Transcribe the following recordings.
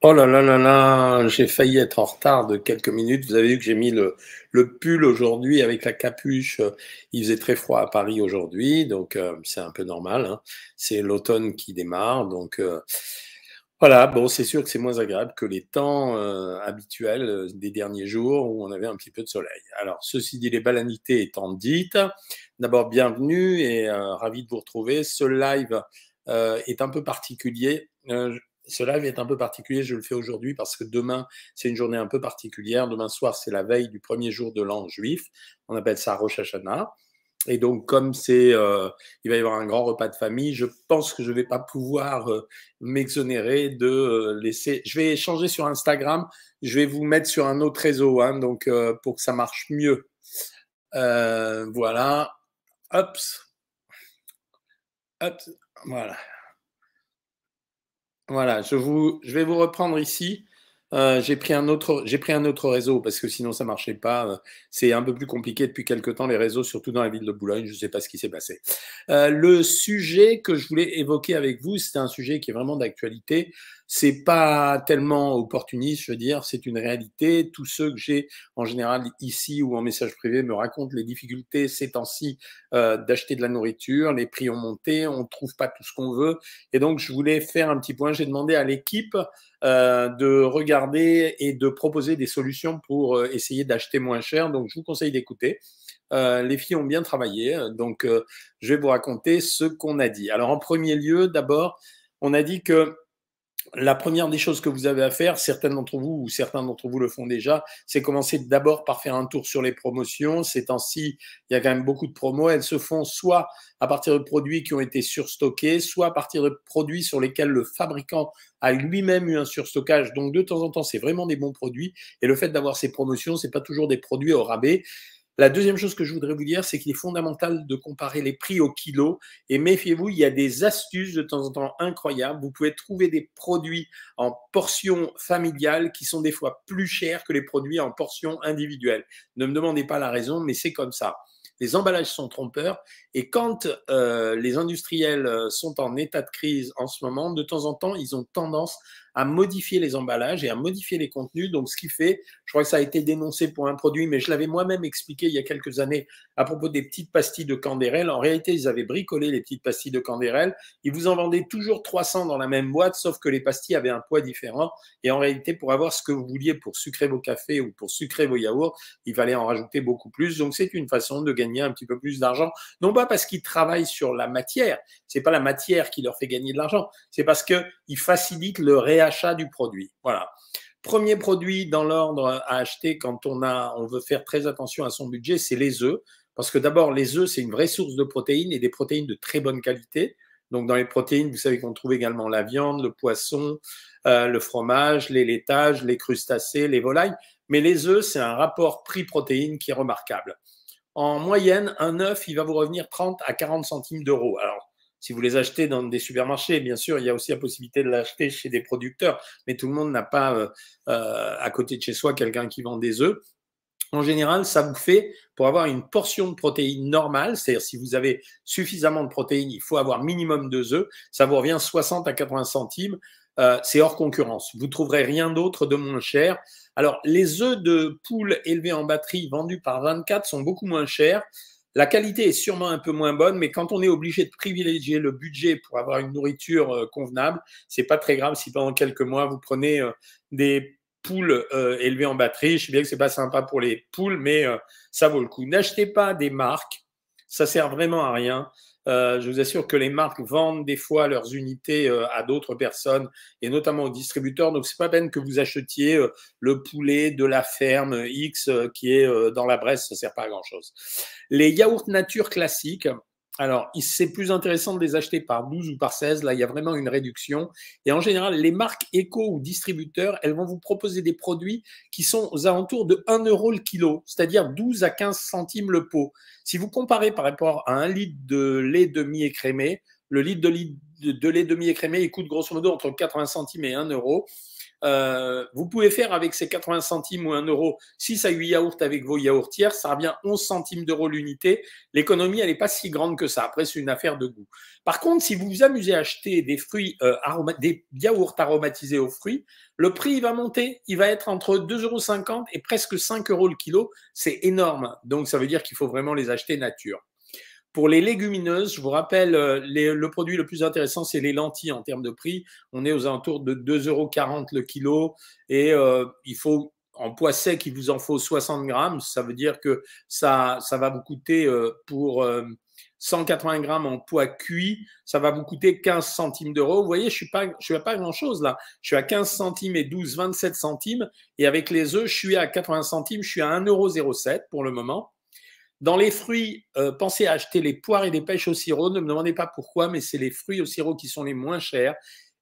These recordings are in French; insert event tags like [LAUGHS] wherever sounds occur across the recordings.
Oh là là là là, j'ai failli être en retard de quelques minutes. Vous avez vu que j'ai mis le, le pull aujourd'hui avec la capuche. Il faisait très froid à Paris aujourd'hui, donc euh, c'est un peu normal. Hein. C'est l'automne qui démarre, donc euh, voilà. Bon, c'est sûr que c'est moins agréable que les temps euh, habituels des derniers jours où on avait un petit peu de soleil. Alors, ceci dit, les balanités étant dites, d'abord bienvenue et ravi de vous retrouver. Ce live est un peu particulier ce live est un peu particulier, je le fais aujourd'hui parce que demain, c'est une journée un peu particulière. Demain soir, c'est la veille du premier jour de l'an juif. On appelle ça Rosh Hashanah. Et donc, comme c'est, euh, il va y avoir un grand repas de famille, je pense que je ne vais pas pouvoir euh, m'exonérer de euh, laisser. Je vais changer sur Instagram. Je vais vous mettre sur un autre réseau, hein, donc pour que ça marche mieux. voilà. Hop. Hop. Voilà. Voilà, je, vous, je vais vous reprendre ici. Euh, j'ai pris un autre, j'ai pris un autre réseau parce que sinon ça marchait pas. Euh, c'est un peu plus compliqué depuis quelque temps les réseaux, surtout dans la ville de Boulogne. Je ne sais pas ce qui s'est passé. Euh, le sujet que je voulais évoquer avec vous, c'est un sujet qui est vraiment d'actualité. C'est pas tellement opportuniste, je veux dire, c'est une réalité. Tous ceux que j'ai en général ici ou en message privé me racontent les difficultés ces temps-ci d'acheter de la nourriture. Les prix ont monté, on ne trouve pas tout ce qu'on veut. Et donc je voulais faire un petit point. J'ai demandé à l'équipe euh, de regarder et de proposer des solutions pour euh, essayer d'acheter moins cher. Donc, je vous conseille d'écouter. Euh, les filles ont bien travaillé, donc je vais vous raconter ce qu'on a dit. Alors, en premier lieu, d'abord, on a dit que la première des choses que vous avez à faire, certaines d'entre vous ou certains d'entre vous le font déjà, c'est commencer d'abord par faire un tour sur les promotions. Ces temps-ci, il y a quand même beaucoup de promos. Elles se font soit à partir de produits qui ont été surstockés, soit à partir de produits sur lesquels le fabricant a lui-même eu un surstockage. Donc de temps en temps, c'est vraiment des bons produits. Et le fait d'avoir ces promotions, c'est pas toujours des produits au rabais. La deuxième chose que je voudrais vous dire, c'est qu'il est fondamental de comparer les prix au kilo. Et méfiez-vous, il y a des astuces de temps en temps incroyables. Vous pouvez trouver des produits en portions familiales qui sont des fois plus chers que les produits en portions individuelles. Ne me demandez pas la raison, mais c'est comme ça les emballages sont trompeurs. Et quand euh, les industriels euh, sont en état de crise en ce moment, de temps en temps, ils ont tendance à modifier les emballages et à modifier les contenus. Donc, ce qui fait, je crois que ça a été dénoncé pour un produit, mais je l'avais moi-même expliqué il y a quelques années à propos des petites pastilles de Candérel. En réalité, ils avaient bricolé les petites pastilles de Candérel. Ils vous en vendaient toujours 300 dans la même boîte, sauf que les pastilles avaient un poids différent. Et en réalité, pour avoir ce que vous vouliez pour sucrer vos cafés ou pour sucrer vos yaourts, il fallait en rajouter beaucoup plus. Donc, c'est une façon de gagner un petit peu plus d'argent. Non pas parce qu'ils travaillent sur la matière. C'est pas la matière qui leur fait gagner de l'argent. C'est parce qu'ils facilitent le réachat achat du produit. Voilà. Premier produit dans l'ordre à acheter quand on, a, on veut faire très attention à son budget, c'est les œufs. Parce que d'abord, les œufs, c'est une vraie source de protéines et des protéines de très bonne qualité. Donc, dans les protéines, vous savez qu'on trouve également la viande, le poisson, euh, le fromage, les laitages, les crustacés, les volailles. Mais les œufs, c'est un rapport prix-protéine qui est remarquable. En moyenne, un œuf, il va vous revenir 30 à 40 centimes d'euros. Alors, si vous les achetez dans des supermarchés, bien sûr, il y a aussi la possibilité de l'acheter chez des producteurs, mais tout le monde n'a pas euh, euh, à côté de chez soi quelqu'un qui vend des œufs. En général, ça vous fait, pour avoir une portion de protéines normale, c'est-à-dire si vous avez suffisamment de protéines, il faut avoir minimum deux œufs, ça vous revient 60 à 80 centimes. Euh, c'est hors concurrence. Vous ne trouverez rien d'autre de moins cher. Alors, les œufs de poule élevés en batterie vendus par 24 sont beaucoup moins chers. La qualité est sûrement un peu moins bonne, mais quand on est obligé de privilégier le budget pour avoir une nourriture euh, convenable, c'est pas très grave si pendant quelques mois vous prenez euh, des poules euh, élevées en batterie. Je sais bien que c'est pas sympa pour les poules, mais ça vaut le coup. N'achetez pas des marques, ça sert vraiment à rien. Euh, je vous assure que les marques vendent des fois leurs unités euh, à d'autres personnes et notamment aux distributeurs. Donc, c'est pas peine que vous achetiez euh, le poulet de la ferme X qui est dans la Bresse, ça sert pas à grand chose. Les yaourts nature classiques, alors, c'est plus intéressant de les acheter par 12 ou par 16. Là, il y a vraiment une réduction. Et en général, les marques éco ou distributeurs, elles vont vous proposer des produits qui sont aux alentours de 1 euro le kilo, c'est-à-dire 12 à 15 centimes le pot. Si vous comparez par rapport à un litre de lait demi-écrémé, le litre de, lait demi-écrémé, il coûte grosso modo entre 80 centimes et 1 euro. Euh, vous pouvez faire avec ces 80 centimes ou 1 euro 6 à 8 yaourts avec vos yaourtières, ça revient 11 centimes d'euros l'unité. L'économie, elle n'est pas si grande que ça. Après, c'est une affaire de goût. Par contre, si vous vous amusez à acheter des fruits, euh, des yaourts aromatisés aux fruits, le prix va monter. Il va être entre 2,50 euros et presque 5 euros le kilo. C'est énorme. Donc, ça veut dire qu'il faut vraiment les acheter nature. Pour les légumineuses, je vous rappelle, euh, le produit le plus intéressant, c'est les lentilles en termes de prix. On est aux alentours de 2,40 euros le kilo et euh, il faut en poids sec, il vous en faut 60 grammes. Ça veut dire que ça, ça va vous coûter euh, pour 180 grammes en poids cuit, ça va vous coûter 15 centimes d'euros. Vous voyez, je suis pas, suis à pas grand chose là. Je suis à 15 centimes et 12, 27 centimes. Et avec les œufs, je suis à 80 centimes. Je suis à 1,07 euros pour le moment. Dans les fruits, euh, pensez à acheter les poires et les pêches au sirop. Ne me demandez pas pourquoi, mais c'est les fruits au sirop qui sont les moins chers.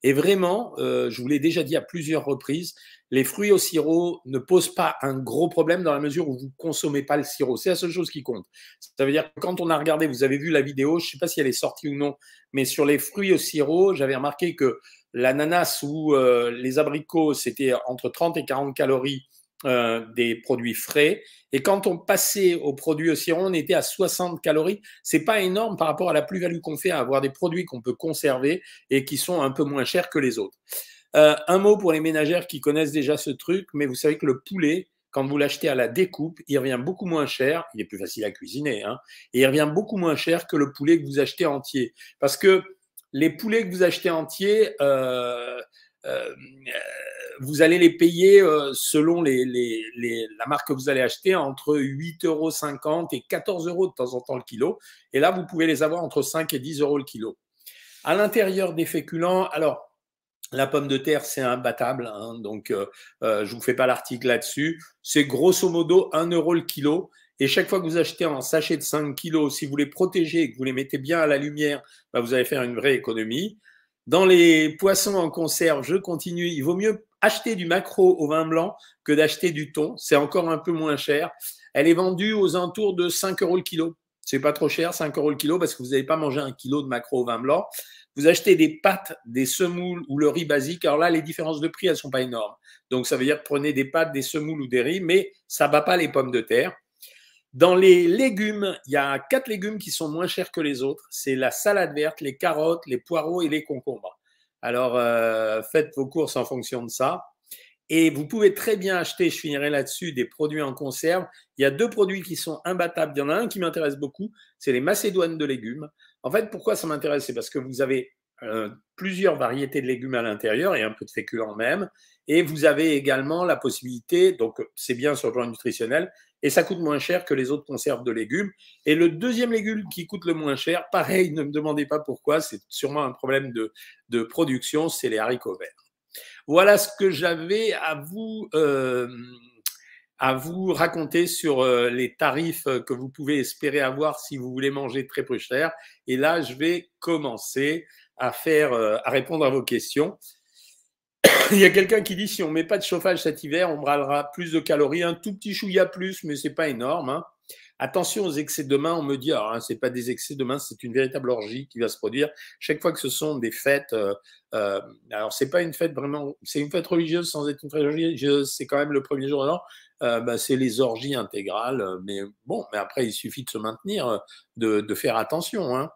Et vraiment, euh, je vous l'ai déjà dit à plusieurs reprises, les fruits au sirop ne posent pas un gros problème dans la mesure où vous ne consommez pas le sirop. C'est la seule chose qui compte. Ça veut dire que quand on a regardé, vous avez vu la vidéo, je ne sais pas si elle est sortie ou non, mais sur les fruits au sirop, j'avais remarqué que l'ananas ou euh, les abricots, c'était entre 30 et 40 calories euh, des produits frais. Et quand on passait aux produits au sirop, on était à 60 calories. C'est pas énorme par rapport à la plus-value qu'on fait à avoir des produits qu'on peut conserver et qui sont un peu moins chers que les autres. Euh, un mot pour les ménagères qui connaissent déjà ce truc, mais vous savez que le poulet, quand vous l'achetez à la découpe, il revient beaucoup moins cher. Il est plus facile à cuisiner, hein, et il revient beaucoup moins cher que le poulet que vous achetez entier. Parce que les poulets que vous achetez entiers, euh, vous allez les payer euh, selon la marque que vous allez acheter entre 8,50 euros et 14 euros de temps en temps le kilo. Et là, vous pouvez les avoir entre 5 et 10 euros le kilo. À l'intérieur des féculents, alors, la pomme de terre, c'est imbattable, hein, donc euh, je ne vous fais pas l'article là-dessus. C'est grosso modo 1 euro le kilo. Et chaque fois que vous achetez un sachet de 5 kilos, si vous les protégez et que vous les mettez bien à la lumière, bah, vous allez faire une vraie économie. Dans les poissons en conserve, je continue. Il vaut mieux acheter du maquereau au vin blanc que d'acheter du thon. C'est encore un peu moins cher. Elle est vendue aux alentours de 5 euros le kilo. C'est pas trop cher, 5 euros le kilo, parce que vous n'avez pas mangé un kilo de maquereau au vin blanc. Vous achetez des pâtes, des semoules ou le riz basique. Alors là, les différences de prix, elles sont pas énormes. Donc ça veut dire que prenez des pâtes, des semoules ou des riz, mais ça bat pas les pommes de terre. Dans les légumes, il y a quatre légumes qui sont moins chers que les autres. C'est la salade verte, les carottes, les poireaux et les concombres. Alors, euh, faites vos courses en fonction de ça. Et vous pouvez très bien acheter, je finirai là-dessus, des produits en conserve. Il y a deux produits qui sont imbattables. Il y en a un qui m'intéresse beaucoup, c'est les macédoines de légumes. En fait, pourquoi ça m'intéresse? C'est parce que vous avez euh, plusieurs variétés de légumes à l'intérieur et un peu de féculents même. Et vous avez également la possibilité, donc c'est bien sur le plan nutritionnel, et ça coûte moins cher que les autres conserves de légumes. Et le deuxième légume qui coûte le moins cher, pareil, ne me demandez pas pourquoi, c'est sûrement un problème de, de production, c'est les haricots verts. Voilà ce que j'avais à vous. Euh, à vous raconter sur euh, les tarifs que vous pouvez espérer avoir si vous voulez manger très peu cher. Et là, je vais commencer à faire, euh, à répondre à vos questions. Il y a quelqu'un qui dit si on met pas de chauffage cet hiver, on brûlera plus de calories, un tout petit chouïa plus, mais c'est pas énorme. Hein. Attention aux excès de main, on me dit, alors, hein, c'est pas des excès de main, c'est une véritable orgie qui va se produire. Chaque fois que ce sont des fêtes, euh, euh, alors c'est pas une fête vraiment, c'est une fête religieuse sans être une fête religieuse, c'est quand même le premier jour de l'an, euh, bah, c'est les orgies intégrales, mais bon, mais après il suffit de se maintenir, de, de faire attention. Hein.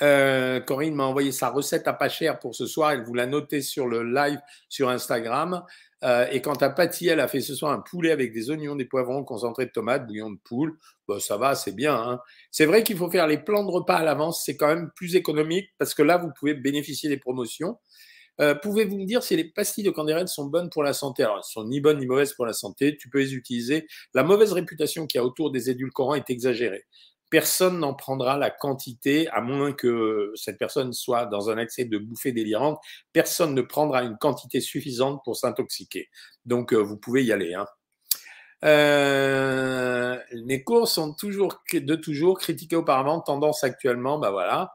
Euh, Corinne m'a envoyé sa recette à pas cher pour ce soir. Elle vous l'a noté sur le live sur Instagram. Euh, et quant à Patty, elle a fait ce soir un poulet avec des oignons, des poivrons, concentré de tomates, bouillon de poule. Bon, ça va, c'est bien. Hein. C'est vrai qu'il faut faire les plans de repas à l'avance. C'est quand même plus économique parce que là, vous pouvez bénéficier des promotions. Euh, pouvez-vous me dire si les pastilles de candérène sont bonnes pour la santé? Alors, elles sont ni bonnes ni mauvaises pour la santé. Tu peux les utiliser. La mauvaise réputation qu'il y a autour des édulcorants est exagérée personne n'en prendra la quantité, à moins que cette personne soit dans un accès de bouffée délirante. Personne ne prendra une quantité suffisante pour s'intoxiquer. Donc, euh, vous pouvez y aller. Hein. Euh, les cours sont toujours de toujours critiqués auparavant, tendance actuellement, bah voilà.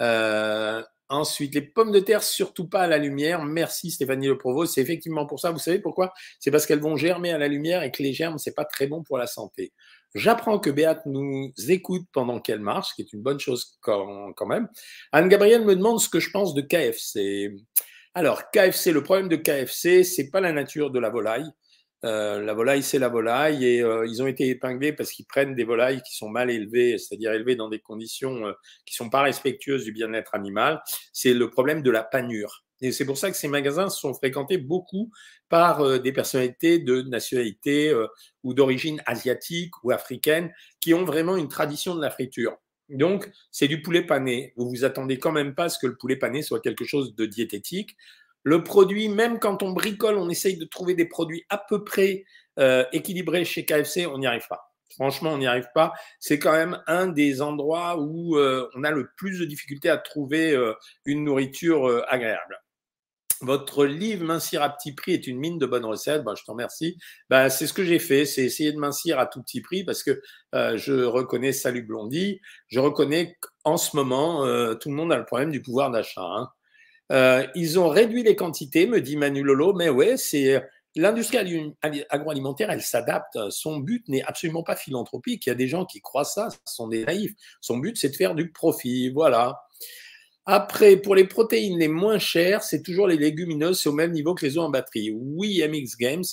Euh, ensuite, les pommes de terre, surtout pas à la lumière. Merci Stéphanie Le Provost. C'est effectivement pour ça. Vous savez pourquoi? C'est parce qu'elles vont germer à la lumière et que les germes, c'est pas très bon pour la santé. J'apprends que Béat nous écoute pendant qu'elle marche, ce qui est une bonne chose quand, quand même. Anne-Gabrielle me demande ce que je pense de KFC. Alors, KFC, le problème de KFC, c'est pas la nature de la volaille. Euh, la volaille, c'est la volaille et euh, ils ont été épinglés parce qu'ils prennent des volailles qui sont mal élevées, c'est-à-dire élevées dans des conditions euh, qui sont pas respectueuses du bien-être animal. C'est le problème de la panure. Et c'est pour ça que ces magasins sont fréquentés beaucoup par des personnalités de nationalité ou d'origine asiatique ou africaine qui ont vraiment une tradition de la friture. Donc, c'est du poulet pané. Vous vous attendez quand même pas à ce que le poulet pané soit quelque chose de diététique. Le produit, même quand on bricole, on essaye de trouver des produits à peu près euh, équilibrés chez KFC, on n'y arrive pas. Franchement, on n'y arrive pas. C'est quand même un des endroits où euh, on a le plus de difficultés à trouver euh, une nourriture agréable. Votre livre Mincir à petit prix est une mine de bonnes recettes. Ben, je t'en remercie. Ben, c'est ce que j'ai fait, c'est essayer de mincir à tout petit prix parce que je reconnais, salut Blondie, je reconnais qu'en ce moment, tout le monde a le problème du pouvoir d'achat. Hein. Euh, ils ont réduit les quantités, me dit Manu Lolo, mais ouais, c'est l'industrie agroalimentaire, elle s'adapte. Son but n'est absolument pas philanthropique. Il y a des gens qui croient ça, ce sont des naïfs. Son but, c'est de faire du profit. Voilà. Après, pour les protéines les moins chères, c'est toujours les légumineuses, c'est au même niveau que les œufs en batterie. Oui, MX Games,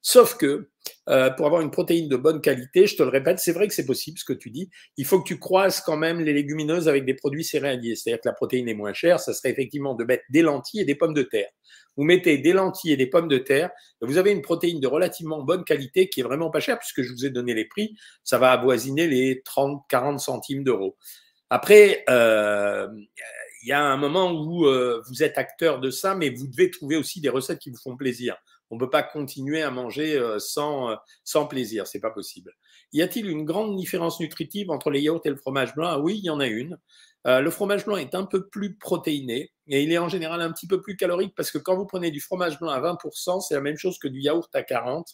Sauf que euh, pour avoir une protéine de bonne qualité, je te le répète, c'est vrai que c'est possible ce que tu dis. Il faut que tu croises quand même les légumineuses avec des produits céréaliers. C'est-à-dire que la protéine est moins chère, ça serait effectivement de mettre des lentilles et des pommes de terre. Vous mettez des lentilles et des pommes de terre, vous avez une protéine de relativement bonne qualité qui est vraiment pas chère, puisque je vous ai donné les prix, ça va avoisiner les 30-40 centimes d'euros. Après, euh, il y a un moment où euh, vous êtes acteur de ça, mais vous devez trouver aussi des recettes qui vous font plaisir. On ne peut pas continuer à manger euh, sans, euh, sans plaisir, c'est pas possible. Y a-t-il une grande différence nutritive entre les yaourts et le fromage blanc? Ah Oui, il y en a une. Euh, le fromage blanc est un peu plus protéiné et il est en général un petit peu plus calorique parce que quand vous prenez du fromage blanc à 20%, c'est la même chose que du yaourt à 40%.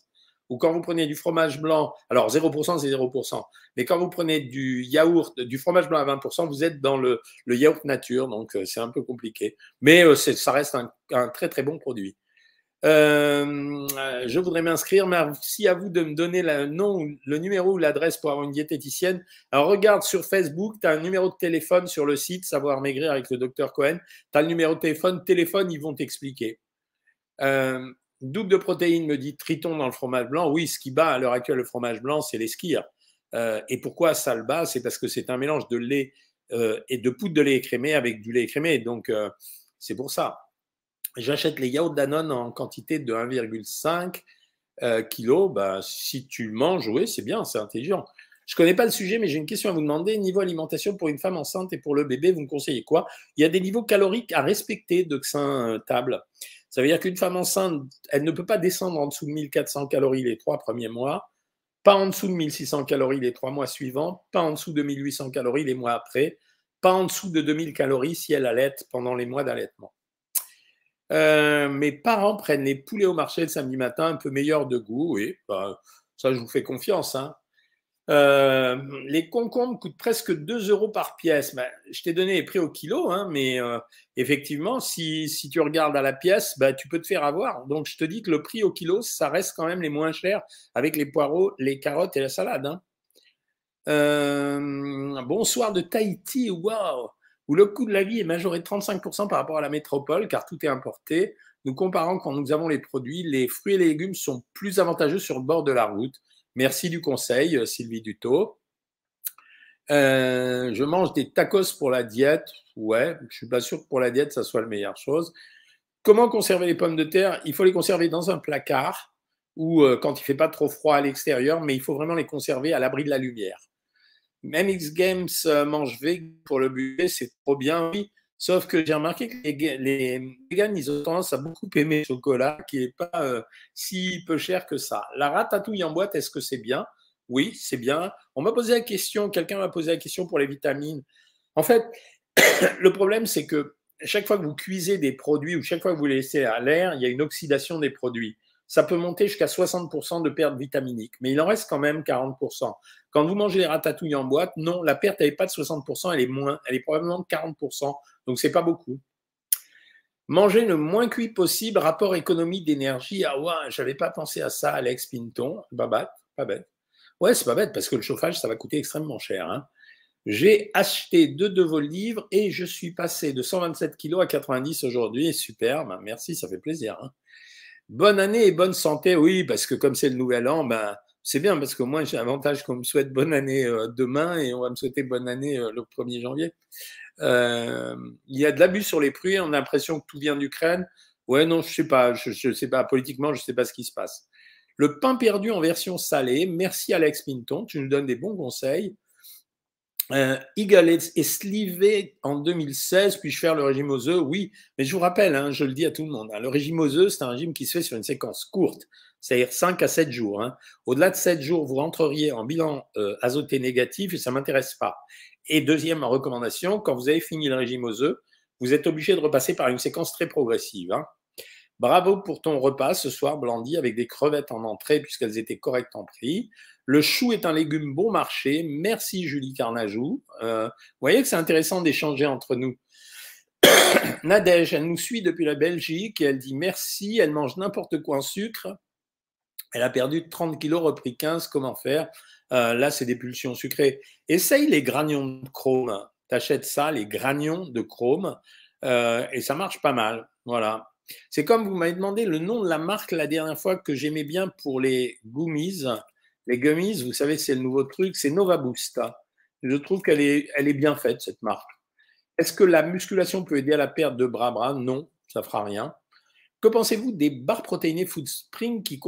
Ou quand vous prenez du fromage blanc, alors 0% c'est 0%, mais quand vous prenez du yaourt, du fromage blanc à 20%, vous êtes dans le, yaourt nature, donc c'est un peu compliqué. Mais ça reste un, très très bon produit. Euh, je voudrais m'inscrire. Merci à vous de me donner le nom, le numéro ou l'adresse pour avoir une diététicienne. Alors, regarde sur Facebook, tu as un numéro de téléphone sur le site Savoir Maigrir avec le docteur Cohen. Tu as le numéro de téléphone. Téléphone, ils vont t'expliquer. Euh, double de protéines, me dit Triton dans le fromage blanc. Oui, ce qui bat à l'heure actuelle le fromage blanc, c'est les. Euh, et pourquoi ça le bat? C'est parce que c'est un mélange de lait et de poudre de lait écrémé avec du lait écrémé. Donc, c'est pour ça j'achète les yaourts Danone en quantité de 1,5 euh, kg. Bah, si tu manges, oui, c'est bien, c'est intelligent. Je ne connais pas le sujet, mais j'ai une question à vous demander. Niveau alimentation pour une femme enceinte et pour le bébé, vous me conseillez quoi? Il y a des niveaux caloriques à respecter de Xin Table. Ça veut dire qu'une femme enceinte, elle ne peut pas descendre en dessous de 1400 calories les trois premiers mois, pas en dessous de 1600 calories les trois mois suivants, pas en dessous de 1800 calories les mois après, pas en dessous de 2000 calories si elle allait pendant les mois d'allaitement. Euh, mes parents prennent les poulets au marché le samedi matin, un peu meilleurs de goût, oui, bah, ça je vous fais confiance. Hein. Euh, les concombres coûtent presque 2 euros par pièce. Bah, je t'ai donné les prix au kilo, hein, mais euh, effectivement, si, tu regardes à la pièce, bah, tu peux te faire avoir. Donc je te dis que le prix au kilo, ça reste quand même les moins chers avec les poireaux, les carottes et la salade. Hein. bonsoir de Tahiti, waouh où le coût de la vie est majoré de 35% par rapport à la métropole, car tout est importé. Nous comparons quand nous avons les produits, les fruits et les légumes sont plus avantageux sur le bord de la route. Merci du conseil, euh, Sylvie Dutot. Euh, je mange des tacos pour la diète. Ouais, je suis pas sûr que pour la diète, ça soit la meilleure chose. Comment conserver les pommes de terre? Il faut les conserver dans un placard ou euh, quand il fait pas trop froid à l'extérieur, mais il faut vraiment les conserver à l'abri de la lumière. Même X Games mange vegan pour le buffet, c'est trop bien, oui. Sauf que j'ai remarqué que les, les ils ont tendance à beaucoup aimer le chocolat, qui n'est pas euh, si peu cher que ça. La ratatouille en boîte, est-ce que c'est bien? Oui, c'est bien. On m'a posé la question, quelqu'un m'a posé la question pour les vitamines. En fait, [COUGHS] le problème, c'est que chaque fois que vous cuisez des produits ou chaque fois que vous les laissez à l'air, il y a une oxydation des produits ça peut monter jusqu'à 60% de perte vitaminique, mais il en reste quand même 40%. Quand vous mangez les ratatouilles en boîte, non, la perte n'est pas de 60%, elle est moins, elle est probablement de 40%, donc c'est pas beaucoup. Manger le moins cuit possible, rapport économie d'énergie. Ah ouais, j'avais pas pensé à ça, Alex Pinton. Pas bête, pas bête. Ouais, c'est pas bête parce que le chauffage, ça va coûter extrêmement cher. Hein. J'ai acheté deux de vos livres et je suis passé de 127 kilos à 90 aujourd'hui. Super, ben merci, ça fait plaisir. Hein. Bonne année et bonne santé, oui, parce que comme c'est le nouvel an, ben, c'est bien parce que moi j'ai l'avantage qu'on me souhaite bonne année euh, demain et on va me souhaiter bonne année euh, le 1er janvier. Euh, il y a de l'abus sur les prix, on a l'impression que tout vient d'Ukraine. Ouais, non, je sais pas, je, ne sais pas, politiquement, je sais pas ce qui se passe. Le pain perdu en version salée. Merci Alex Pinton, tu nous donnes des bons conseils. Euh, Eagle est, slivé en 2016, puis-je faire le régime aux œufs Oui, mais je vous rappelle, hein, je le dis à tout le monde, hein, le régime aux œufs, c'est un régime qui se fait sur une séquence courte, c'est-à-dire 5 à 7 jours. Hein. Au-delà de 7 jours, vous rentreriez en bilan euh, azoté négatif et ça ne m'intéresse pas. Et deuxième recommandation, quand vous avez fini le régime aux œufs, vous êtes obligé de repasser par une séquence très progressive. Bravo pour ton repas ce soir, Blandy, avec des crevettes en entrée, puisqu'elles étaient correctes en prix. Le chou est un légume bon marché. Merci, Julie Carnajou. Euh, vous voyez que c'est intéressant d'échanger entre nous. [COUGHS] Nadège, elle nous suit depuis la Belgique et elle dit merci. Elle mange n'importe quoi en sucre. Elle a perdu 30 kilos, repris 15. Comment faire? Euh, Là, c'est des pulsions sucrées. Essaye les granions de chrome. T'achètes ça, les granions de chrome, euh, et ça marche pas mal. Voilà. C'est comme vous m'avez demandé le nom de la marque la dernière fois que j'aimais bien pour les gummies. Les gummies, vous savez, c'est le nouveau truc, c'est Nova Boosta. Je trouve qu'elle est, elle est bien faite, cette marque. Est-ce que la musculation peut aider à la perte de bras? Bras Non, ça fera rien. Que pensez-vous des barres protéinées Food Spring qui,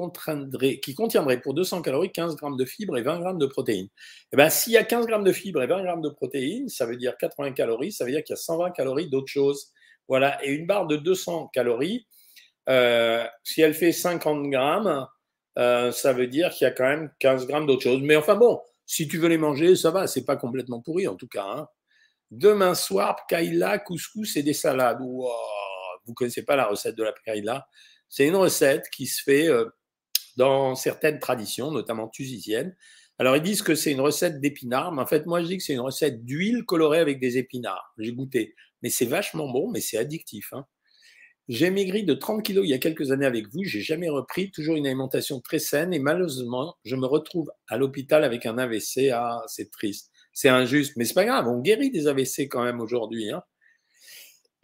qui contiendraient pour 200 calories 15 grammes de fibres et 20 grammes de protéines? Eh bien, s'il y a 15 grammes de fibres et 20 grammes de protéines, ça veut dire 80 calories, ça veut dire qu'il y a 120 calories d'autre chose. Voilà, et une barre de 200 calories, euh, si elle fait 50 grammes, euh, ça veut dire qu'il y a quand même 15 grammes d'autre chose. Mais enfin bon, si tu veux les manger, ça va, c'est pas complètement pourri en tout cas. Hein. Demain soir, kaila, couscous et des salades. Wow, vous connaissez pas la recette de la kaila C'est une recette qui se fait euh, dans certaines traditions, notamment tunisiennes. Alors ils disent que c'est une recette d'épinards, mais en fait moi je dis que c'est une recette d'huile colorée avec des épinards. J'ai goûté, mais c'est vachement bon, mais c'est addictif. Hein. J'ai maigri de 30 kilos il y a quelques années avec vous, j'ai jamais repris, toujours une alimentation très saine et malheureusement, je me retrouve à l'hôpital avec un AVC. Ah, c'est triste, c'est injuste, mais c'est pas grave, on guérit des AVC quand même aujourd'hui. Hein.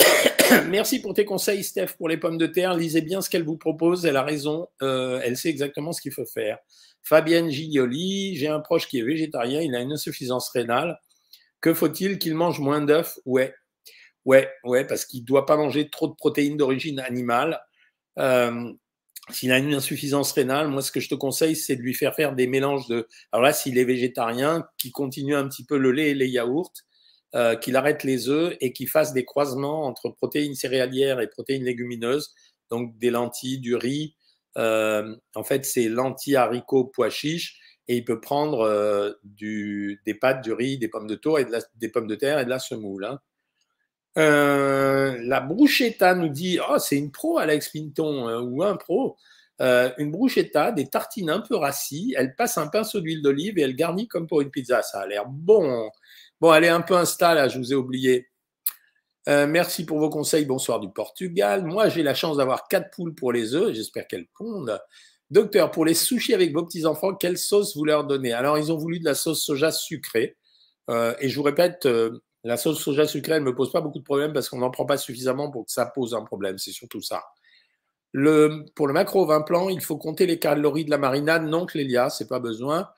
[COUGHS] Merci pour tes conseils, Steph, pour les pommes de terre. Lisez bien ce qu'elle vous propose, elle a raison, euh, elle sait exactement ce qu'il faut faire. Fabienne Giglioli, j'ai un proche qui est végétarien, il a une insuffisance rénale. Que faut-il qu'il mange moins d'œufs? Ouais, Ouais, ouais, parce qu'il ne doit pas manger trop de protéines d'origine animale. Euh, s'il a une insuffisance rénale, moi, ce que je te conseille, c'est de lui faire faire des mélanges de. Alors là, s'il est végétarien, qu'il continue un petit peu le lait et les yaourts, euh, qu'il arrête les œufs et qu'il fasse des croisements entre protéines céréalières et protéines légumineuses, donc des lentilles, du riz. Euh, en fait, c'est lentilles, haricots, pois chiches, et il peut prendre des pâtes, du riz, des pommes de terre et de la, des pommes de terre et de la semoule. Hein. Euh, la bruschetta nous dit Oh, c'est une pro, Alex Pinton, euh, ou un pro. Euh, une bruschetta, des tartines un peu rassis, elle passe un pinceau d'huile d'olive et elle garnit comme pour une pizza. Ça a l'air bon. Bon, elle est un peu insta là, je vous ai oublié. merci pour vos conseils. Bonsoir du Portugal. Moi, j'ai la chance d'avoir quatre poules pour les œufs. J'espère qu'elles pondent. Docteur, pour les sushis avec vos petits-enfants, quelle sauce vous leur donnez? Alors, ils ont voulu de la sauce soja sucrée. et je vous répète, la sauce soja sucrée, elle ne me pose pas beaucoup de problèmes parce qu'on n'en prend pas suffisamment pour que ça pose un problème. C'est surtout ça. Pour le macro 20 plan, il faut compter les calories de la marinade. Non, Clélia, c'est pas besoin.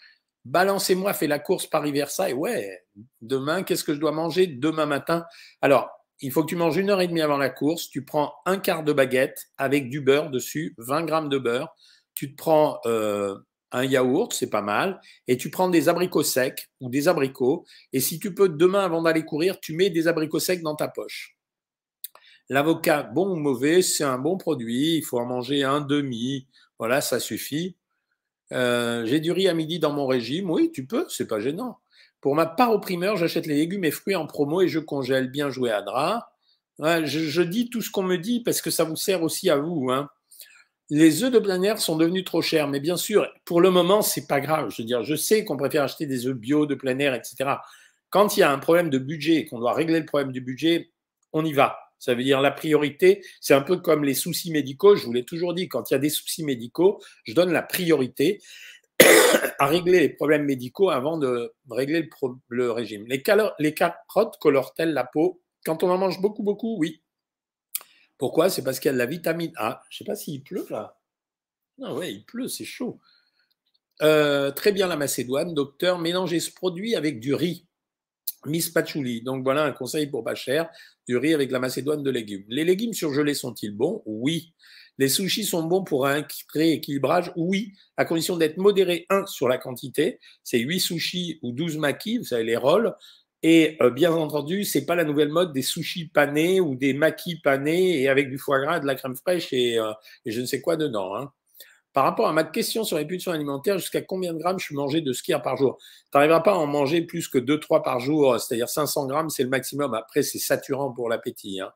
Balancez-moi fait la course Paris-Versailles. Ouais, demain, qu'est-ce que je dois manger demain matin? Alors, il faut que tu manges une heure et demie avant la course. Tu prends un quart de baguette avec du beurre dessus, 20 grammes de beurre. Tu te prends euh, un yaourt, c'est pas mal, et tu prends des abricots secs ou des abricots, et si tu peux, demain, avant d'aller courir, tu mets des abricots secs dans ta poche. L'avocat, bon ou mauvais, c'est un bon produit, il faut en manger un demi, voilà, ça suffit. Euh, j'ai du riz à midi dans mon régime, oui, tu peux, c'est pas gênant. Pour ma part au primeur, j'achète les légumes et fruits en promo et je congèle, bien joué à drap. je, je, dis tout ce qu'on me dit parce que ça vous sert aussi à vous. Hein les œufs de plein air sont devenus trop chers. Mais bien sûr, pour le moment, c'est pas grave. Je veux dire, je sais qu'on préfère acheter des œufs bio de plein air, etc. Quand il y a un problème de budget et qu'on doit régler le problème du budget, on y va. Ça veut dire la priorité, c'est un peu comme les soucis médicaux. Je vous l'ai toujours dit, quand il y a des soucis médicaux, je donne la priorité. [COUGHS] à régler les problèmes médicaux avant de régler le, régime. Les, les carottes colorent-elles la peau? Quand on en mange beaucoup, beaucoup, oui. Pourquoi? C'est parce qu'il y a de la vitamine A. Je ne sais pas s'il pleut là. Non, ouais, il pleut, c'est chaud. Euh, très bien la macédoine, docteur. Mélangez ce produit avec du riz. Miss Patchouli. Donc voilà un conseil pour pas cher. Du riz avec la macédoine de légumes. Les légumes surgelés sont-ils bons? Oui. Les sushis sont bons pour un rééquilibrage? Oui, à condition d'être modéré, un, sur la quantité. C'est 8 sushis ou 12 makis, vous savez, les rolls. Et euh, bien entendu, c'est pas la nouvelle mode des sushis panés ou des makis panés et avec du foie gras, de la crème fraîche et, euh, je ne sais quoi dedans. Hein. Par rapport à ma question sur les pulsions alimentaires, jusqu'à combien de grammes je suis de skier par jour? Tu n'arriveras pas à en manger plus que 2-3 par jour, c'est-à-dire 500 grammes, c'est le maximum. Après, c'est saturant pour l'appétit. Hein.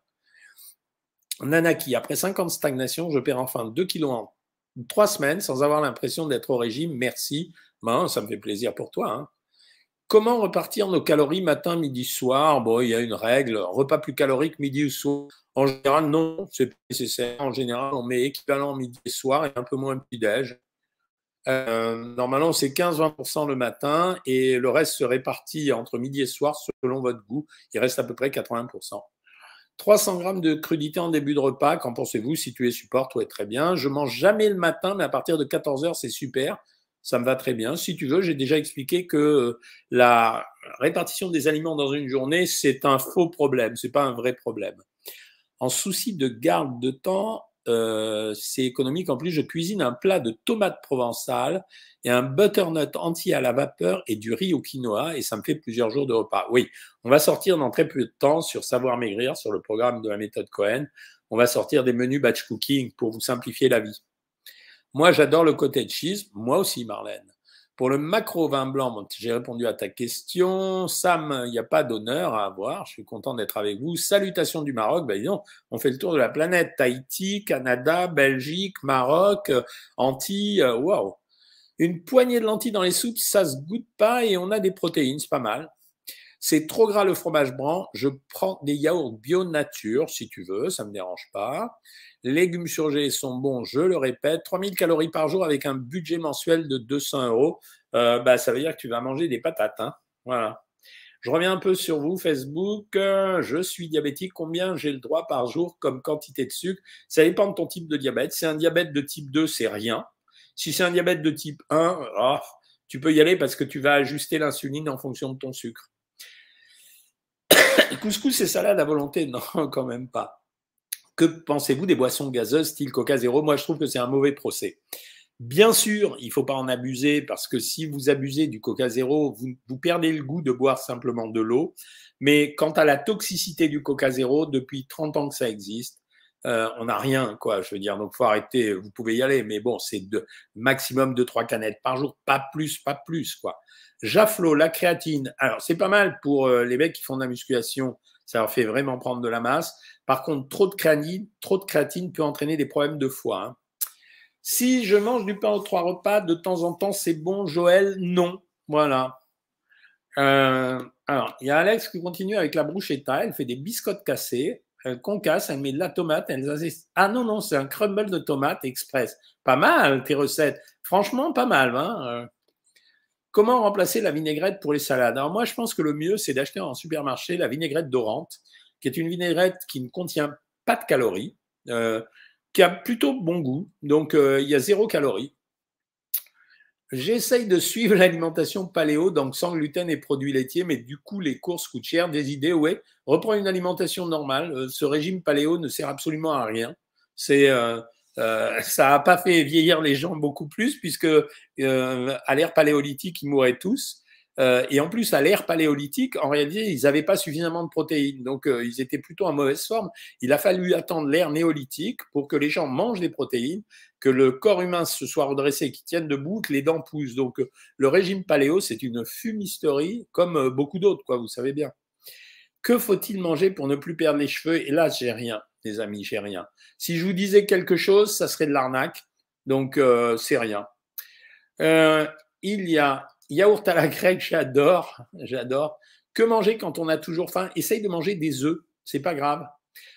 Nanaki, après 50 stagnations, je perds enfin 2 kilos en 3 semaines sans avoir l'impression d'être au régime. Merci. Ben, ça me fait plaisir pour toi. Hein. Comment repartir nos calories matin, midi, soir? Bon, il y a une règle, repas plus calorique midi ou soir. En général, non, c'est pas nécessaire. En général, on met équivalent midi et soir et un peu moins petit-déj. Euh, normalement, c'est 15-20% le matin et le reste se répartit entre midi et soir selon votre goût. Il reste à peu près 80%. 300 grammes de crudité en début de repas, qu'en pensez-vous? Si tu es support, toi, très bien. Je mange jamais le matin, mais à partir de 14 heures, c'est super ça me va très bien. Si tu veux, j'ai déjà expliqué que euh, la répartition des aliments dans une journée, c'est un faux problème, c'est pas un vrai problème. En souci de garde de temps, euh, c'est économique. En plus, je cuisine un plat de tomates provençales et un butternut entier à la vapeur et du riz au quinoa et ça me fait plusieurs jours de repas. Oui, on va sortir dans très peu de temps sur Savoir Maigrir, sur le programme de la méthode Cohen. On va sortir des menus batch cooking pour vous simplifier la vie. Moi, j'adore le de cheese. Moi aussi, Marlène. Pour le macro vin blanc, j'ai répondu à ta question. Sam, il n'y a pas d'honneur à avoir. Je suis content d'être avec vous. Salutations du Maroc. Ben, disons, on fait le tour de la planète. Tahiti, Canada, Belgique, Maroc, Antilles. Euh, waouh! Une poignée de lentilles dans les soupes, ça se goûte pas et on a des protéines, c'est pas mal. C'est trop gras le fromage blanc. Je prends des yaourts bio nature, si tu veux, ça me dérange pas légumes surgelés sont bons, je le répète, 3000 calories par jour avec un budget mensuel de 200 euros, euh, bah, ça veut dire que tu vas manger des patates. Hein. Voilà. Je reviens un peu sur vous, Facebook. je suis diabétique. Combien j'ai le droit par jour comme quantité de sucre? Ça dépend de ton type de diabète. Si c'est un diabète de type 2, c'est rien. Si c'est un diabète de type 1, ah, tu peux y aller parce que tu vas ajuster l'insuline en fonction de ton sucre. [COUGHS] Couscous et salade à volonté? Non, [LAUGHS] quand même pas. Que pensez-vous des boissons gazeuses style Coca Zéro Moi, je trouve que c'est un mauvais procès. Bien sûr, il ne faut pas en abuser parce que si vous abusez du Coca Zéro, vous, perdez le goût de boire simplement de l'eau. Mais quant à la toxicité du Coca Zéro, depuis 30 ans que ça existe, euh, on n'a rien, quoi. Je veux dire, donc faut arrêter. Vous pouvez y aller, mais bon, c'est de maximum de 3 canettes par jour, pas plus, pas plus, quoi. Jaflo, la créatine. Alors, c'est pas mal pour euh, les mecs qui font de la musculation. Ça leur fait vraiment prendre de la masse. Par contre, trop de créatine, trop de créatine peut entraîner des problèmes de foie. Hein. Si je mange du pain aux trois repas de temps en temps, c'est bon, Joël? Non. Voilà. Euh, alors, il y a Alex qui continue avec la bruschetta. Elle fait des biscottes cassées. Elle concasse, elle met de la tomate. Elle... Ah non, non, c'est un crumble de tomate express. Pas mal, tes recettes. Franchement, pas mal. Hein euh. Comment remplacer la vinaigrette pour les salades? Alors moi, je pense que le mieux, c'est d'acheter en supermarché la vinaigrette dorante qui est une vinaigrette qui ne contient pas de calories, euh, qui a plutôt bon goût, donc euh, il y a zéro calorie. J'essaye de suivre l'alimentation paléo, donc sans gluten et produits laitiers, mais du coup, les courses coûtent cher. Des idées, ouais, reprends une alimentation normale. Euh, ce régime paléo ne sert absolument à rien. C'est, ça n'a pas fait vieillir les gens beaucoup plus, puisque à l'ère paléolithique, ils mouraient tous. Euh, et en plus, à l'ère paléolithique, en réalité, ils n'avaient pas suffisamment de protéines. Donc, euh, ils étaient plutôt en mauvaise forme. Il a fallu attendre l'ère néolithique pour que les gens mangent des protéines, que le corps humain se soit redressé, qu'il tienne debout, que les dents poussent. Donc, euh, le régime paléo, c'est une fumisterie, comme beaucoup d'autres, quoi, vous savez bien. Que faut-il manger pour ne plus perdre les cheveux? Et là, j'ai rien, les amis, j'ai rien. Si je vous disais quelque chose, ça serait de l'arnaque. Donc, c'est rien. il y a Yaourt à la grecque, j'adore, j'adore. Que manger quand on a toujours faim? Essaye de manger des œufs, c'est pas grave.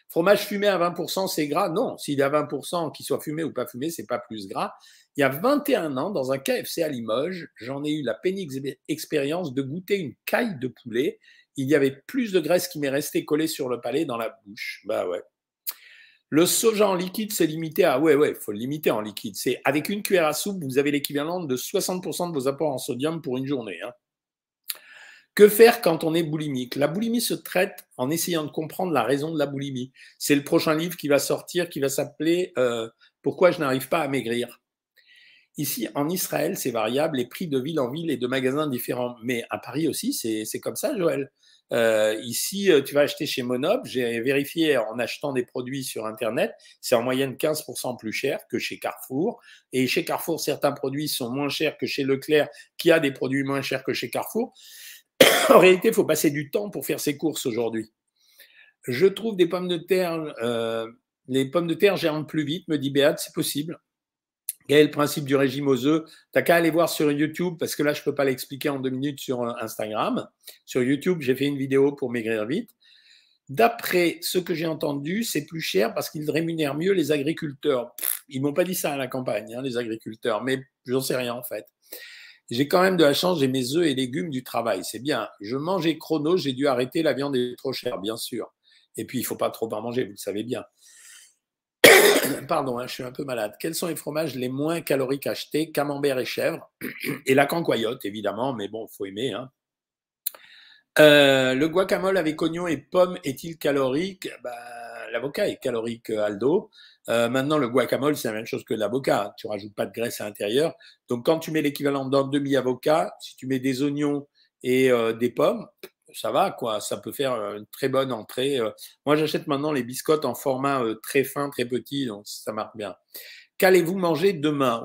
Fromage fumé à 20%, c'est gras? Non, s'il est à 20%, qu'il soit fumé ou pas fumé, c'est pas plus gras. Il y a 21 ans, dans un KFC à Limoges, j'en ai eu la pénible expérience de goûter une caille de poulet. Il y avait plus de graisse qui m'est restée collée sur le palais dans la bouche. Bah ouais. Le soja en liquide, c'est limité à. Ouais, ouais, il faut le limiter en liquide. C'est avec une cuillère à soupe, vous avez l'équivalent de 60% de vos apports en sodium pour une journée. Hein. Que faire quand on est boulimique? La boulimie se traite en essayant de comprendre la raison de la boulimie. C'est le prochain livre qui va sortir, qui va s'appeler euh, Pourquoi je n'arrive pas à maigrir? Ici, en Israël, c'est variable, les prix de ville en ville et de magasins différents. Mais à Paris aussi, c'est comme ça, Joël. Euh, ici, euh, tu vas acheter chez Monob. J'ai vérifié en achetant des produits sur Internet, c'est en moyenne 15% plus cher que chez Carrefour. Et chez Carrefour, certains produits sont moins chers que chez Leclerc, qui a des produits moins chers que chez Carrefour. [COUGHS] en réalité, il faut passer du temps pour faire ses courses aujourd'hui. Je trouve des pommes de terre, euh, les pommes de terre germent plus vite, me dit Béat, c'est possible. Quel est le principe du régime aux œufs? T'as qu'à aller voir sur YouTube, parce que là, je ne peux pas l'expliquer en deux minutes sur euh, Instagram. Sur YouTube, j'ai fait une vidéo pour maigrir vite. D'après ce que j'ai entendu, c'est plus cher parce qu'ils rémunèrent mieux les agriculteurs. ils m'ont pas dit ça à la campagne, hein, les agriculteurs, mais j'en sais rien en fait. J'ai quand même de la chance, j'ai mes œufs et légumes du travail, c'est bien. Je mangeais chrono, j'ai dû arrêter, la viande est trop chère, bien sûr. Et puis, il faut pas trop en manger, vous le savez bien. [COUGHS] Pardon, hein, je suis un peu malade. Quels sont les fromages les moins caloriques achetés Camembert et chèvre? [COUGHS] Et la cancoyote, évidemment, mais bon, il faut aimer. Hein. Euh, le guacamole avec oignons et pommes est-il calorique? Bah, L'avocat est calorique, euh, Aldo. Euh, maintenant, le guacamole, c'est la même chose que l'avocat. Tu rajoutes pas de graisse à l'intérieur. Donc, quand tu mets l'équivalent d'un demi-avocat, si tu mets des oignons et des pommes, ça va, quoi. Ça peut faire une très bonne entrée. Moi, j'achète maintenant les biscottes en format très fin, très petit, donc ça marche bien. Qu'allez-vous manger demain?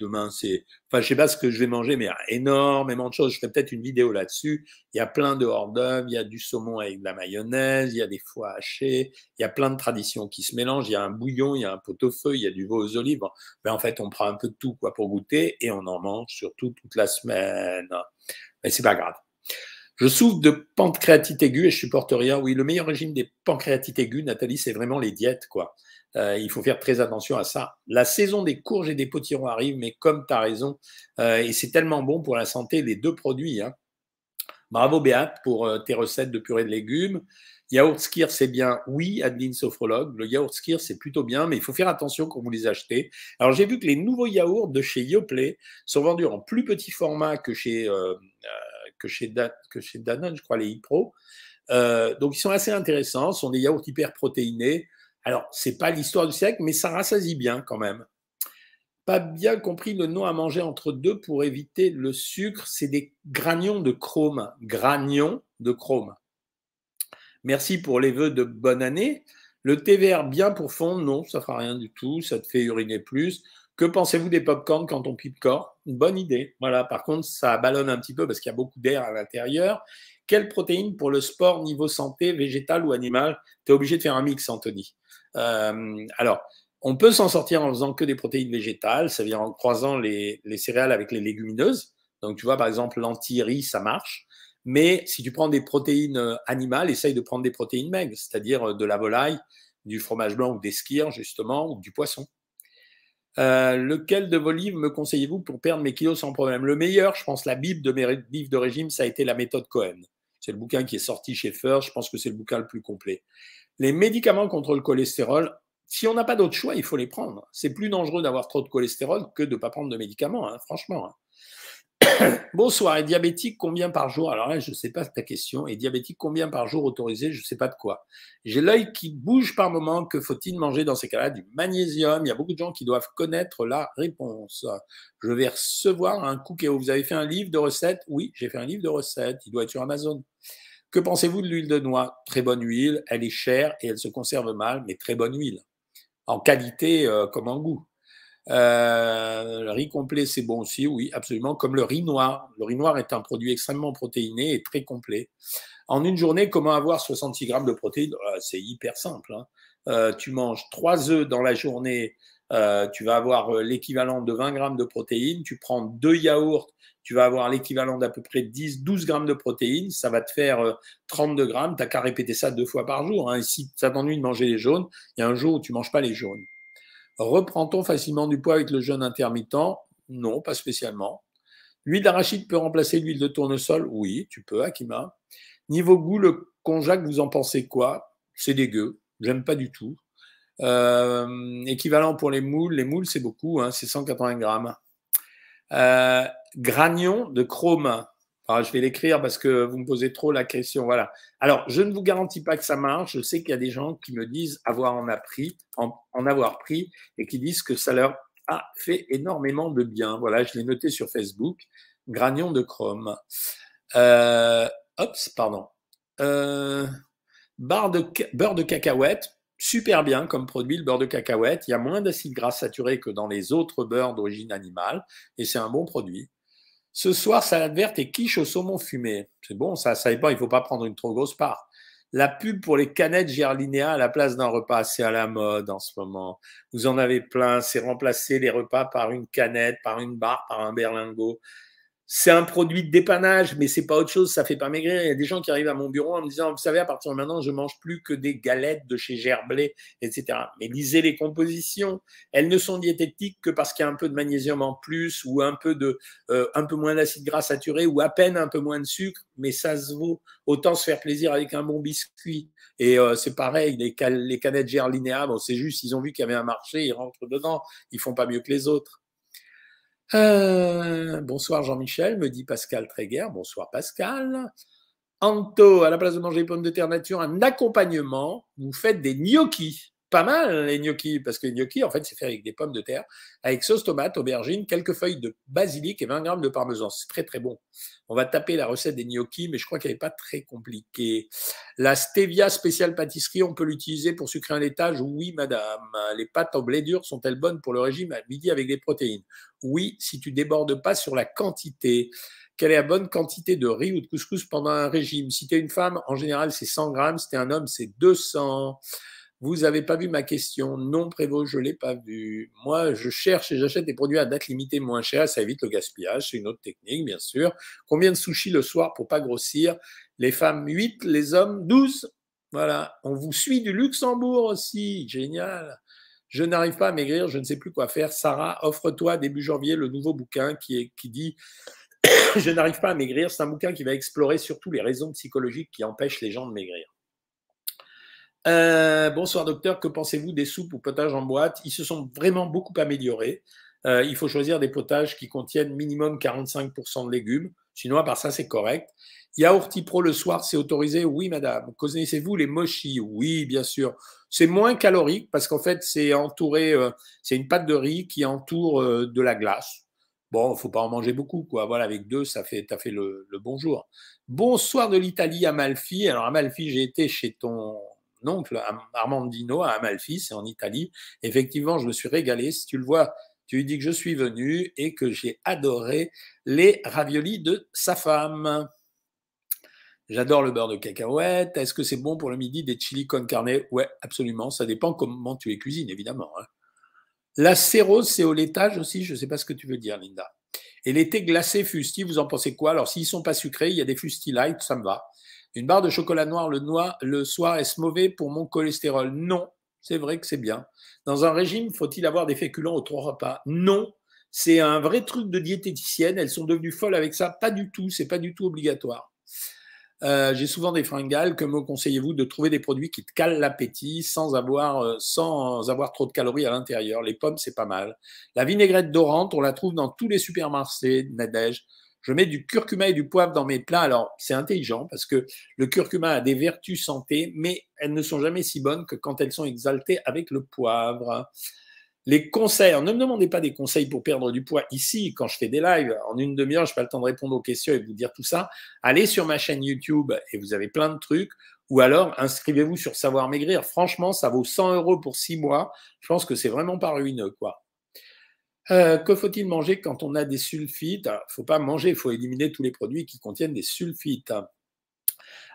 Demain, c'est. Enfin, je sais pas ce que je vais manger, mais il y énormément de choses. Je ferai peut-être une vidéo là-dessus. Il y a plein de hors d'œuvre, il y a du saumon avec de la mayonnaise, il y a des foies hachés, il y a plein de traditions qui se mélangent. Il y a un bouillon, il y a un pot-au-feu, il y a du veau aux olives. Mais en fait, on prend un peu de tout quoi, pour goûter et on en mange surtout toute la semaine. Mais c'est pas grave. Je souffre de pancréatite aiguë et je supporte rien. Oui, le meilleur régime des pancréatites aiguës, Nathalie, c'est vraiment les diètes, quoi. Euh, il faut faire très attention à ça. La saison des courges et des potirons arrive, mais comme tu as raison, euh, et c'est tellement bon pour la santé, les deux produits. Hein. Bravo Béat pour euh, tes recettes de purée de légumes. Yaourt skir, c'est bien. Oui, Adeline Sophrologue. Le yaourt skir, c'est plutôt bien, mais il faut faire attention quand vous les achetez. Alors, j'ai vu que les nouveaux yaourts de chez Yoplait sont vendus en plus petit format que chez que chez, Danone, je crois, les e-pro. Euh, donc, ils sont assez intéressants. Ce sont des yaourts hyper protéinés. Alors, c'est pas l'histoire du siècle, mais ça rassasie bien quand même. Pas bien compris le nom à manger entre deux pour éviter le sucre. C'est des granions de chrome. Granions de chrome. Merci pour les vœux de bonne année. Le thé vert bien pour fondre, non, ça fera rien du tout. Ça te fait uriner plus. Que pensez-vous des pop-corn quand on pipe corps? Une bonne idée. Voilà. Par contre, ça ballonne un petit peu parce qu'il y a beaucoup d'air à l'intérieur. Quelle protéine pour le sport niveau santé, végétal ou animal? Tu es obligé de faire un mix, Anthony. Euh, alors, on peut s'en sortir en faisant que des protéines végétales, ça vient en croisant les, céréales avec les légumineuses. Donc, tu vois, par exemple, l'anti-riz, ça marche. Mais si tu prends des protéines euh, animales, essaye de prendre des protéines maigres, c'est-à-dire euh, de la volaille, du fromage blanc ou des skirs, justement, ou du poisson. Euh, lequel de vos livres me conseillez-vous pour perdre mes kilos sans problème? Le meilleur, je pense, la Bible de mes livres de régime, ça a été la méthode Cohen. C'est le bouquin qui est sorti chez First. Je pense que c'est le bouquin le plus complet. Les médicaments contre le cholestérol, si on n'a pas d'autre choix, il faut les prendre. C'est plus dangereux d'avoir trop de cholestérol que de ne pas prendre de médicaments, hein, franchement. Hein. [COUGHS] Bonsoir. Et diabétique, combien par jour? Alors là, je ne sais pas ta question. Et diabétique, combien par jour autorisé? Je ne sais pas de quoi. J'ai l'œil qui bouge par moment. Que faut-il manger dans ces cas-là? Du magnésium. Il y a beaucoup de gens qui doivent connaître la réponse. Je vais recevoir un cookéo. Vous avez fait un livre de recettes? Oui, j'ai fait un livre de recettes. Il doit être sur Amazon. Que pensez-vous de l'huile de noix? Très bonne huile. Elle est chère et elle se conserve mal, mais très bonne huile. En qualité euh, comme en goût. Euh, le riz complet, c'est bon aussi, oui, absolument, comme le riz noir. Le riz noir est un produit extrêmement protéiné et très complet. En une journée, comment avoir 66 grammes de protéines? Euh, C'est hyper simple. Hein. Euh, tu manges 3 œufs dans la journée tu vas avoir l'équivalent de 20 grammes de protéines. Tu prends deux yaourts, tu vas avoir l'équivalent d'à peu près 10, 12 grammes de protéines. Ça va te faire 32 grammes. Tu n'as qu'à répéter ça deux fois par jour. Hein. si ça t'ennuie de manger les jaunes, il y a un jour où tu ne manges pas les jaunes. Reprend-on facilement du poids avec le jeûne intermittent? Non, pas spécialement. L'huile d'arachide peut remplacer l'huile de tournesol? Oui, tu peux, Akima. Niveau goût, le konjac, vous en pensez quoi? C'est dégueu. J'aime pas du tout. Euh, équivalent pour les moules. Les moules, c'est beaucoup, hein, c'est 180 grammes. Euh, de chrome. Je vais l'écrire parce que vous me posez trop la question. Voilà. Alors, je ne vous garantis pas que ça marche. Je sais qu'il y a des gens qui me disent avoir en, appris, en, avoir pris et qui disent que ça leur a fait énormément de bien. Voilà, je l'ai noté sur Facebook. Granion de chrome. Euh, pardon. Euh, de, beurre de cacahuète, super bien comme produit, le beurre de cacahuète. Il y a moins d'acides gras saturés que dans les autres beurres d'origine animale et c'est un bon produit. Ce soir, salade verte et quiche au saumon fumé. C'est bon, ça, ça pas, il ne faut pas prendre une trop grosse part. La pub pour les canettes Gerlinéa à la place d'un repas, c'est à la mode en ce moment. Vous en avez plein, c'est remplacer les repas par une canette, par une barre, par un berlingot c'est un produit de dépannage, mais c'est pas autre chose, ça fait pas maigrir. Il y a des gens qui arrivent à mon bureau en me disant, vous savez, à partir de maintenant, je mange plus que des galettes de chez Gerblé, etc. Mais lisez les compositions. Elles ne sont diététiques que parce qu'il y a un peu de magnésium en plus ou un peu de, euh, un peu moins d'acide gras saturé ou à peine un peu moins de sucre, mais ça se vaut. Autant se faire plaisir avec un bon biscuit. Et euh, c'est pareil, les, canettes Gerlinéa, bon, c'est juste, ils ont vu qu'il y avait un marché, ils rentrent dedans, ils font pas mieux que les autres. Euh, bonsoir Jean-Michel, me dit Pascal Tréguer. Bonsoir Pascal. Anto, à la place de manger pommes de terre nature, un accompagnement, vous faites des gnocchis pas mal les gnocchis, parce que les gnocchis, en fait, c'est fait avec des pommes de terre, avec sauce tomate, aubergine, quelques feuilles de basilic et 20 grammes de parmesan. C'est très très bon. On va taper la recette des gnocchis, mais je crois qu'elle n'est pas très compliquée. La stevia spéciale pâtisserie, on peut l'utiliser pour sucrer un laitage? Oui, madame. Les pâtes en blé dur sont-elles bonnes pour le régime à midi avec des protéines? Oui, si tu débordes pas sur la quantité. Quelle est la bonne quantité de riz ou de couscous pendant un régime? Si tu es une femme, en général, c'est 100 grammes. Si tu es un homme, c'est 200. Vous n'avez pas vu ma question Non, Prévost, je ne l'ai pas vu. Moi, je cherche et j'achète des produits à date limitée moins chers. Ça évite le gaspillage. C'est une autre technique, bien sûr. Combien de sushis le soir pour pas grossir? Les femmes, 8. Les hommes, 12. Voilà. On vous suit du Luxembourg aussi. Génial. Je n'arrive pas à maigrir. Je ne sais plus quoi faire. Sarah, offre-toi début janvier le nouveau bouquin qui, est, qui dit [COUGHS] Je n'arrive pas à maigrir. C'est un bouquin qui va explorer surtout les raisons psychologiques qui empêchent les gens de maigrir. Euh, bonsoir docteur, que pensez-vous des soupes ou potages en boîte? Ils se sont vraiment beaucoup améliorés. Euh, il faut choisir des potages qui contiennent minimum 45% de légumes. Sinon, à part ça, c'est correct. Yaourti Pro le soir, c'est autorisé? Oui, madame. Connaissez-vous les mochis? Oui, bien sûr. C'est moins calorique parce qu'en fait, c'est entouré, euh, c'est une pâte de riz qui entoure de la glace. Bon, il faut pas en manger beaucoup, quoi. Voilà, avec deux, ça fait, as fait le, le bonjour. Bonsoir de l'Italie, Amalfi. Alors, Amalfi, j'ai été chez ton oncle Armandino à Amalfi, c'est en Italie. Effectivement, je me suis régalé. Si tu le vois, tu lui dis que je suis venu et que j'ai adoré les raviolis de sa femme. J'adore le beurre de cacahuète. Est-ce que c'est bon pour le midi des chili con carne? Ouais, absolument. Ça dépend comment tu les cuisines, évidemment. Hein. La cérose, c'est au laitage aussi? Je ne sais pas ce que tu veux dire, Linda. Et l'été glacé fusti, vous en pensez quoi? Alors, s'ils sont pas sucrés, il y a des fusti light, ça me va. Une barre de chocolat noir le, le soir, est-ce mauvais pour mon cholestérol? Non, c'est vrai que c'est bien. Dans un régime, faut-il avoir des féculents aux trois repas? Non, c'est un vrai truc de diététicienne. Elles sont devenues folles avec ça. Pas du tout, c'est pas du tout obligatoire. Euh, j'ai souvent des fringales. Que me conseillez-vous de trouver des produits qui te calent l'appétit sans avoir, euh, sans avoir trop de calories à l'intérieur? Les pommes, c'est pas mal. La vinaigrette dorante, on la trouve dans tous les supermarchés, Nadège. Je mets du curcuma et du poivre dans mes plats. Alors, c'est intelligent parce que le curcuma a des vertus santé, mais elles ne sont jamais si bonnes que quand elles sont exaltées avec le poivre. Les conseils, ne me demandez pas des conseils pour perdre du poids ici, quand je fais des lives. En une demi-heure, je n'ai pas le temps de répondre aux questions et de vous dire tout ça. Allez sur ma chaîne YouTube et vous avez plein de trucs. Ou alors, inscrivez-vous sur Savoir Maigrir. Franchement, ça vaut 100 euros pour six mois. Je pense que c'est vraiment pas ruineux, quoi. Euh, que faut-il manger quand on a des sulfites? Il ne faut pas manger, il faut éliminer tous les produits qui contiennent des sulfites.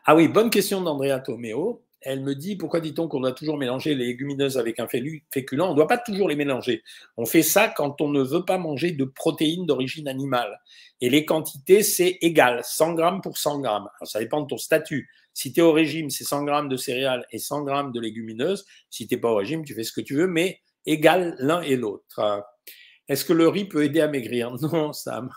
Ah oui, bonne question d'Andrea Tomeo. elle me dit pourquoi dit-on qu'on doit toujours mélanger les légumineuses avec un féculent? On ne doit pas toujours les mélanger. On fait ça quand on ne veut pas manger de protéines d'origine animale. Et les quantités, c'est égal, 100 grammes pour 100 grammes. ça dépend de ton statut. Si tu es au régime, c'est 100 grammes de céréales et 100 grammes de légumineuses. Si tu n'es pas au régime, tu fais ce que tu veux, mais égal l'un et l'autre. Est-ce que le riz peut aider à maigrir? [LAUGHS] Non, Sam.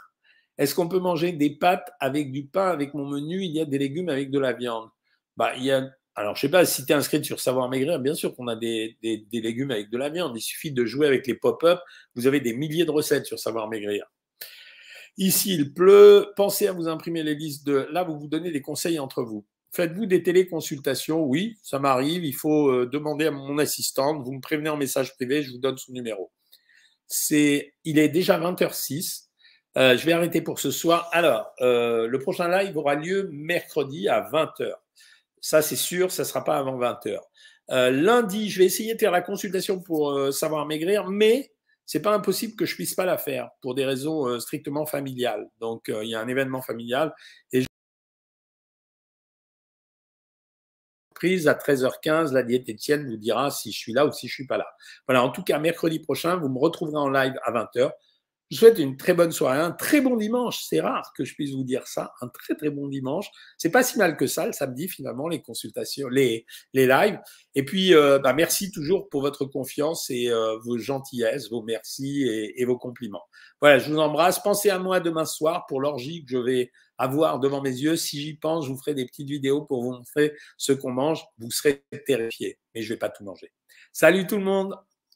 Est-ce qu'on peut manger des pâtes avec du pain Avec mon menu, il y a des légumes avec de la viande. Bah, il alors, je ne sais pas si tu es inscrit sur Savoir Maigrir, bien sûr qu'on a des, légumes avec de la viande. Il suffit de jouer avec les pop-up. Vous avez des milliers de recettes sur Savoir Maigrir. Ici, il pleut. Pensez à vous imprimer les listes de. Là, vous vous donnez des conseils entre vous. Faites-vous des téléconsultations? Oui, ça m'arrive. Il faut euh, demander à mon assistante. Vous me prévenez en message privé, je vous donne son numéro. C'est, il est déjà 20h06. Euh, je vais arrêter pour ce soir. Alors, euh, le prochain live aura lieu mercredi à 20h. Ça, c'est sûr, ça ne sera pas avant 20h. Euh, lundi, je vais essayer de faire la consultation pour savoir maigrir, mais c'est pas impossible que je puisse pas la faire pour des raisons strictement familiales. Donc, il y a un événement familial et prise à 13h15, la diététicienne vous dira si je suis là ou si je suis pas là. Voilà, en tout cas, mercredi prochain, vous me retrouverez en live à 20h. Je vous souhaite une très bonne soirée, un très bon dimanche. C'est rare que je puisse vous dire ça. Un très très bon dimanche. C'est pas si mal que ça le samedi finalement les consultations, les les lives. Et puis euh, bah, merci toujours pour votre confiance et euh, vos gentillesses, vos merci et, et, vos compliments. Voilà, je vous embrasse. Pensez à moi demain soir pour l'orgie que je vais avoir devant mes yeux. Si j'y pense, je vous ferai des petites vidéos pour vous montrer ce qu'on mange. Vous serez terrifiés, mais je vais pas tout manger. Salut tout le monde.